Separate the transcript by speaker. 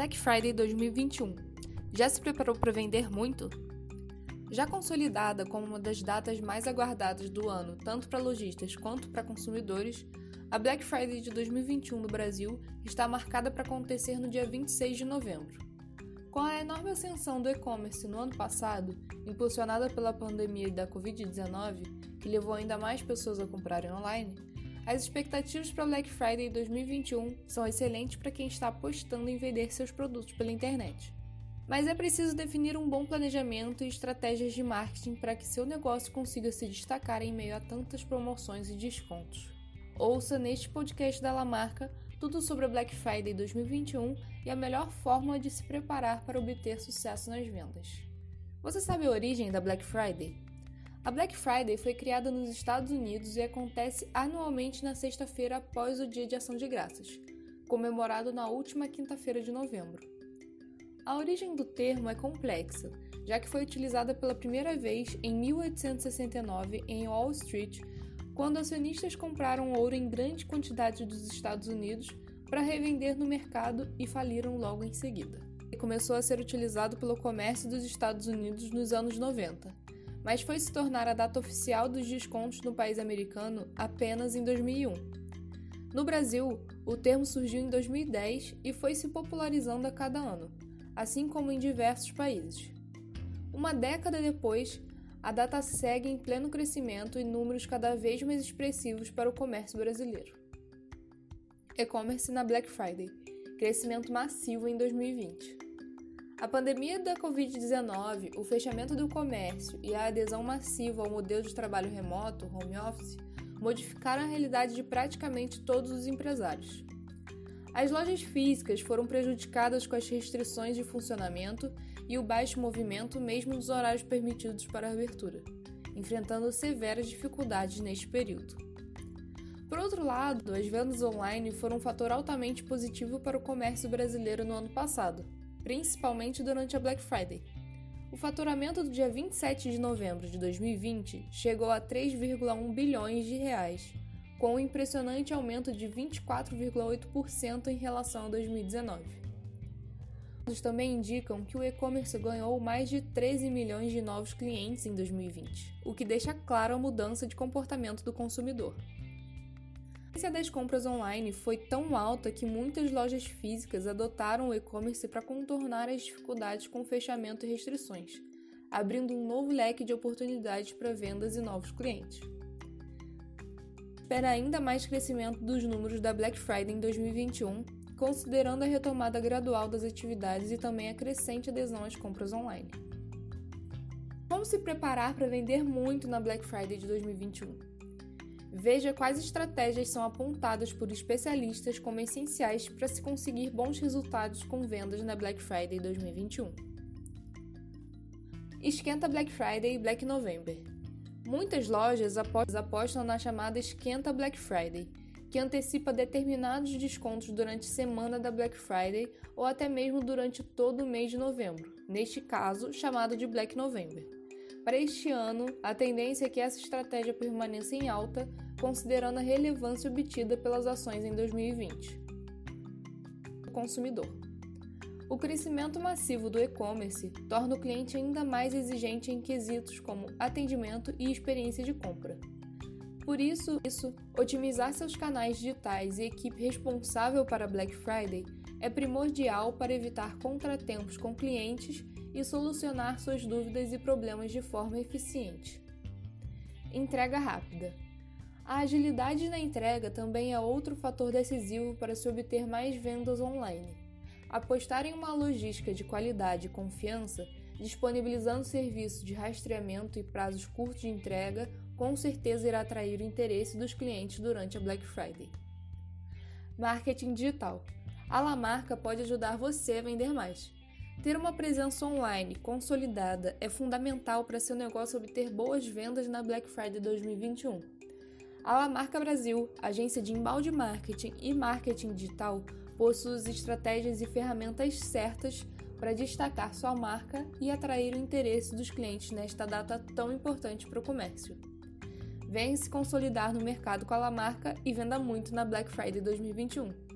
Speaker 1: Black Friday 2021. Já se preparou para vender muito? Já consolidada como uma das datas mais aguardadas do ano, tanto para lojistas quanto para consumidores, a Black Friday de 2021 no Brasil está marcada para acontecer no dia 26 de novembro. Com a enorme ascensão do e-commerce no ano passado, impulsionada pela pandemia da Covid-19, que levou ainda mais pessoas a comprarem online, as expectativas para Black Friday 2021 são excelentes para quem está apostando em vender seus produtos pela internet. Mas é preciso definir um bom planejamento e estratégias de marketing para que seu negócio consiga se destacar em meio a tantas promoções e descontos. Ouça neste podcast da Lamarca tudo sobre a Black Friday 2021 e a melhor forma de se preparar para obter sucesso nas vendas. Você sabe a origem da Black Friday? A Black Friday foi criada nos Estados Unidos e acontece anualmente na sexta-feira após o Dia de Ação de Graças, comemorado na última quinta-feira de novembro. A origem do termo é complexa, já que foi utilizada pela primeira vez em 1869 em Wall Street, quando acionistas compraram ouro em grande quantidade dos Estados Unidos para revender no mercado e faliram logo em seguida. E começou a ser utilizado pelo comércio dos Estados Unidos nos anos 90 mas foi se tornar a data oficial dos descontos no país americano apenas em 2001. No Brasil, o termo surgiu em 2010 e foi se popularizando a cada ano, assim como em diversos países. Uma década depois, a data segue em pleno crescimento e números cada vez mais expressivos para o comércio brasileiro. E-commerce na Black Friday crescimento massivo em 2020. A pandemia da Covid-19, o fechamento do comércio e a adesão massiva ao modelo de trabalho remoto, home office, modificaram a realidade de praticamente todos os empresários. As lojas físicas foram prejudicadas com as restrições de funcionamento e o baixo movimento, mesmo nos horários permitidos para a abertura, enfrentando severas dificuldades neste período. Por outro lado, as vendas online foram um fator altamente positivo para o comércio brasileiro no ano passado principalmente durante a Black Friday. O faturamento do dia 27 de novembro de 2020 chegou a 3,1 bilhões de reais, com um impressionante aumento de 24,8% em relação a 2019. Dados também indicam que o e-commerce ganhou mais de 13 milhões de novos clientes em 2020, o que deixa claro a mudança de comportamento do consumidor. A frequência das compras online foi tão alta que muitas lojas físicas adotaram o e-commerce para contornar as dificuldades com fechamento e restrições, abrindo um novo leque de oportunidades para vendas e novos clientes. Espera ainda mais crescimento dos números da Black Friday em 2021, considerando a retomada gradual das atividades e também a crescente adesão às compras online. Como se preparar para vender muito na Black Friday de 2021? Veja quais estratégias são apontadas por especialistas como essenciais para se conseguir bons resultados com vendas na Black Friday 2021. Esquenta Black Friday e Black November. Muitas lojas apostam na chamada Esquenta Black Friday, que antecipa determinados descontos durante a semana da Black Friday ou até mesmo durante todo o mês de novembro, neste caso chamado de Black November. Para este ano, a tendência é que essa estratégia permaneça em alta, considerando a relevância obtida pelas ações em 2020. O consumidor. O crescimento massivo do e-commerce torna o cliente ainda mais exigente em quesitos como atendimento e experiência de compra. Por isso, isso, otimizar seus canais digitais e equipe responsável para Black Friday é primordial para evitar contratempos com clientes e solucionar suas dúvidas e problemas de forma eficiente. Entrega rápida. A agilidade na entrega também é outro fator decisivo para se obter mais vendas online. Apostar em uma logística de qualidade e confiança, disponibilizando serviços de rastreamento e prazos curtos de entrega, com certeza irá atrair o interesse dos clientes durante a Black Friday. Marketing digital. A Lamarca pode ajudar você a vender mais. Ter uma presença online consolidada é fundamental para seu negócio obter boas vendas na Black Friday 2021. A La Marca Brasil, agência de embalde marketing e marketing digital, possui estratégias e ferramentas certas para destacar sua marca e atrair o interesse dos clientes nesta data tão importante para o comércio. Venha se consolidar no mercado com a La Marca e venda muito na Black Friday 2021.